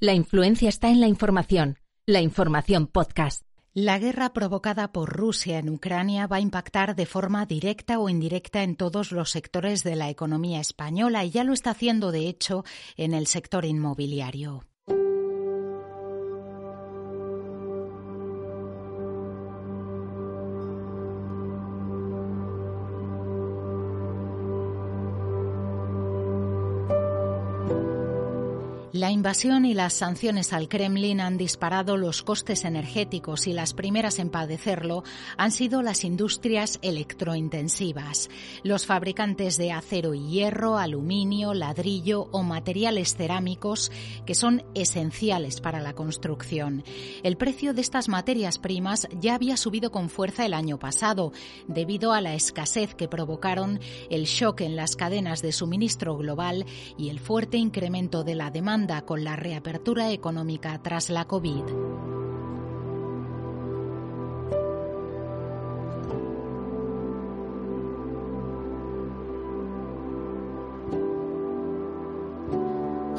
La influencia está en la información. La información podcast. La guerra provocada por Rusia en Ucrania va a impactar de forma directa o indirecta en todos los sectores de la economía española y ya lo está haciendo, de hecho, en el sector inmobiliario. La invasión y las sanciones al Kremlin han disparado los costes energéticos y las primeras en padecerlo han sido las industrias electrointensivas, los fabricantes de acero y hierro, aluminio, ladrillo o materiales cerámicos que son esenciales para la construcción. El precio de estas materias primas ya había subido con fuerza el año pasado debido a la escasez que provocaron el shock en las cadenas de suministro global y el fuerte incremento de la demanda con la reapertura económica tras la COVID.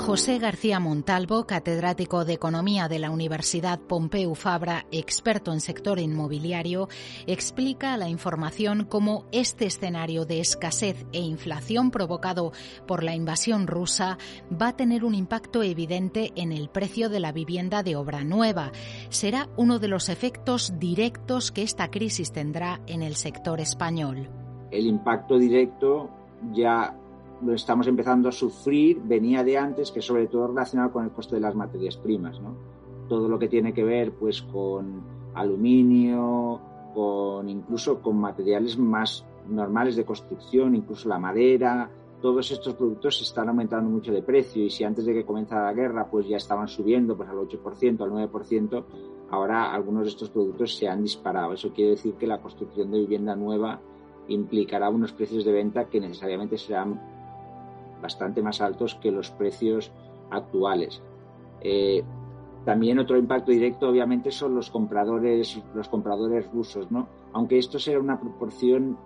José García Montalvo, catedrático de Economía de la Universidad Pompeu Fabra, experto en sector inmobiliario, explica a la información cómo este escenario de escasez e inflación provocado por la invasión rusa va a tener un impacto evidente en el precio de la vivienda de obra nueva. Será uno de los efectos directos que esta crisis tendrá en el sector español. El impacto directo ya lo estamos empezando a sufrir, venía de antes, que sobre todo relacionado con el coste de las materias primas, ¿no? Todo lo que tiene que ver pues con aluminio, con incluso con materiales más normales de construcción, incluso la madera, todos estos productos están aumentando mucho de precio y si antes de que comenzara la guerra pues ya estaban subiendo pues al 8%, al 9%, ahora algunos de estos productos se han disparado. Eso quiere decir que la construcción de vivienda nueva implicará unos precios de venta que necesariamente serán bastante más altos que los precios actuales. Eh, también otro impacto directo, obviamente, son los compradores, los compradores rusos, ¿no? Aunque esto será una proporción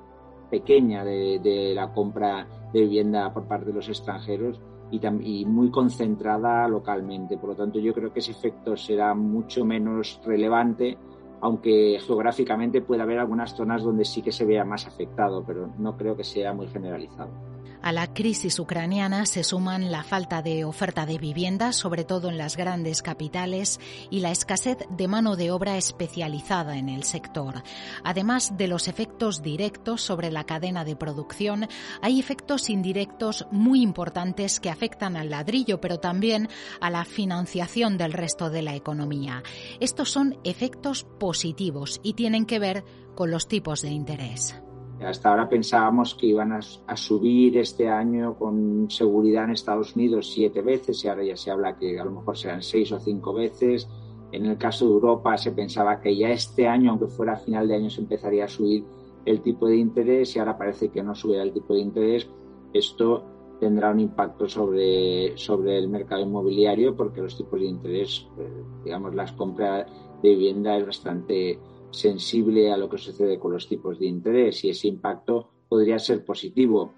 pequeña de, la compra de vivienda por parte de los extranjeros y, y, muy concentrada localmente. Por lo tanto, yo creo que ese efecto será mucho menos relevante, aunque geográficamente puede haber algunas zonas donde sí que se vea más afectado, pero no creo que sea muy generalizado. A la crisis ucraniana se suman la falta de oferta de vivienda, sobre todo en las grandes capitales, y la escasez de mano de obra especializada en el sector. Además de los efectos directos sobre la cadena de producción, hay efectos indirectos muy importantes que afectan al ladrillo, pero también a la financiación del resto de la economía. Estos son efectos positivos y tienen que ver con los tipos de interés. Hasta ahora pensábamos que iban a, subir este año con seguridad en Estados Unidos siete veces y ahora ya se habla que a lo mejor serán seis o cinco veces. En el caso de Europa se pensaba que ya este año, aunque fuera a final de año, se empezaría a subir el tipo de interés y ahora parece que no subirá el tipo de interés. Esto tendrá un impacto sobre, sobre el mercado inmobiliario porque los tipos de interés, eh, digamos, las compras de vivienda es bastante sensible a lo que sucede con los tipos de interés y ese impacto podría ser positivo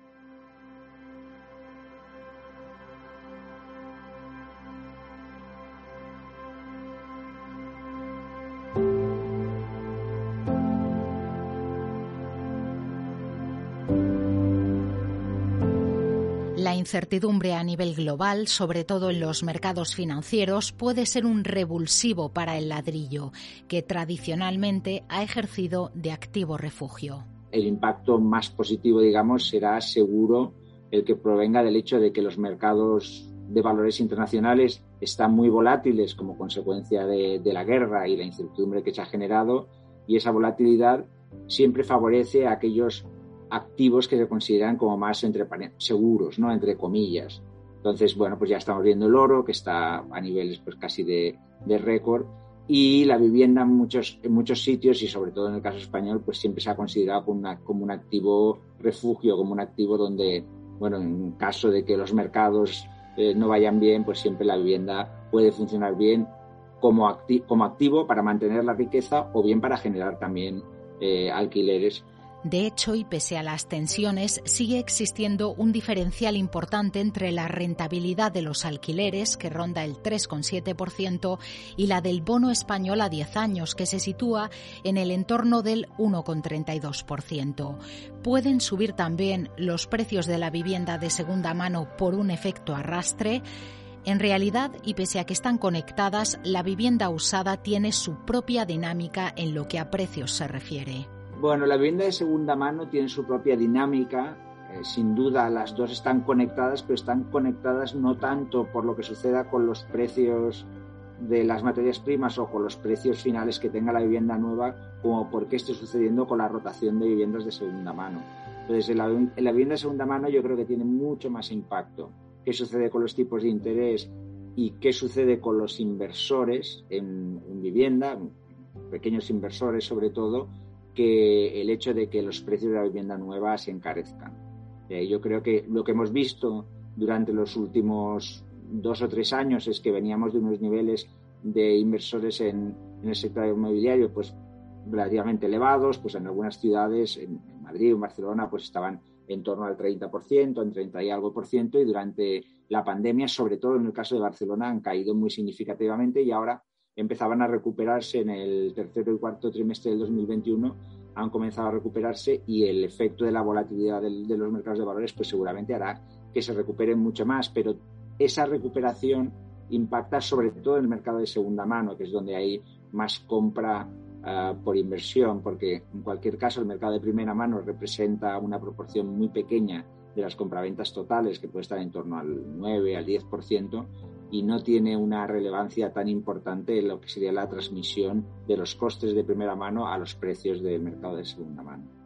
incertidumbre a nivel global, sobre todo en los mercados financieros, puede ser un revulsivo para el ladrillo, que tradicionalmente ha ejercido de activo refugio. El impacto más positivo, digamos, será seguro el que provenga del hecho de que los mercados de valores internacionales están muy volátiles como consecuencia de, de la guerra y la incertidumbre que se ha generado y esa volatilidad siempre favorece a aquellos activos que se consideran como más entre seguros, ¿no? entre comillas. Entonces, bueno, pues ya estamos viendo el oro, que está a niveles pues casi de, de récord, y la vivienda en muchos, en muchos sitios, y sobre todo en el caso español, pues siempre se ha considerado como, una, como un activo refugio, como un activo donde, bueno, en caso de que los mercados eh, no vayan bien, pues siempre la vivienda puede funcionar bien como, como activo para mantener la riqueza o bien para generar también eh, alquileres de hecho, y pese a las tensiones, sigue existiendo un diferencial importante entre la rentabilidad de los alquileres, que ronda el 3,7%, y la del bono español a 10 años, que se sitúa en el entorno del 1,32%. Pueden subir también los precios de la vivienda de segunda mano por un efecto arrastre. En realidad, y pese a que están conectadas, la vivienda usada tiene su propia dinámica en lo que a precios se refiere. Bueno, la vivienda de segunda mano tiene su propia dinámica. Eh, sin duda, las dos están conectadas, pero están conectadas no tanto por lo que suceda con los precios de las materias primas o con los precios finales que tenga la vivienda nueva, como por qué esté sucediendo con la rotación de viviendas de segunda mano. Entonces, en la, vivienda de segunda mano yo creo que tiene mucho más impacto. ¿Qué sucede con los tipos de interés y qué sucede con los inversores en, en vivienda, pequeños inversores sobre todo, que el hecho de que los precios de la vivienda nueva se encarezcan. Eh, yo creo que lo que hemos visto durante los últimos dos o tres años es que veníamos de unos niveles de inversores en, el sector inmobiliario pues relativamente elevados, pues en algunas ciudades, en, Madrid o en Barcelona, pues estaban en torno al 30%, en 30 y algo por ciento, y durante la pandemia, sobre todo en el caso de Barcelona, han caído muy significativamente y ahora empezaban a recuperarse en el tercero y cuarto trimestre del 2021, han comenzado a recuperarse y el efecto de la volatilidad de, los mercados de valores pues seguramente hará que se recuperen mucho más, pero esa recuperación impacta sobre todo en el mercado de segunda mano, que es donde hay más compra ah, por inversión, porque en cualquier caso el mercado de primera mano representa una proporción muy pequeña de las compraventas totales, que puede estar en torno al 9, al 10%, y no tiene una relevancia tan importante en lo que sería la transmisión de los costes de primera mano a los precios del mercado de segunda mano.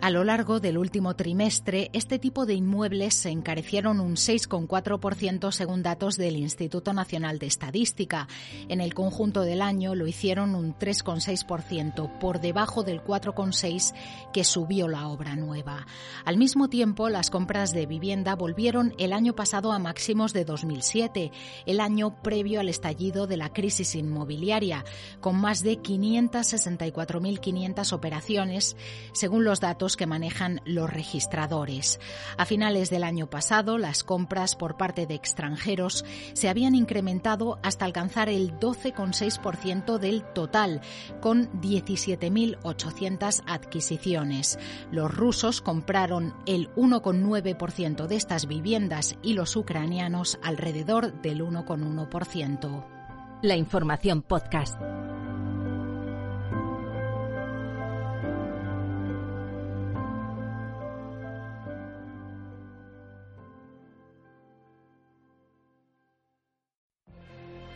A lo largo del último trimestre, este tipo de inmuebles se encarecieron un 6,4% según datos del Instituto Nacional de Estadística. En el conjunto del año lo hicieron un 3,6%, por debajo del 4,6% que subió la obra nueva. Al mismo tiempo, las compras de vivienda volvieron el año pasado a máximos de 2007, el año previo al estallido de la crisis inmobiliaria, con más de 564.500 operaciones, según los datos que manejan los registradores. A finales del año pasado, las compras por parte de extranjeros se habían incrementado hasta alcanzar el 12,6% del total, con 17.800 adquisiciones. Los rusos compraron el 1,9% de estas viviendas y los ucranianos alrededor del 1,1%. La información podcast.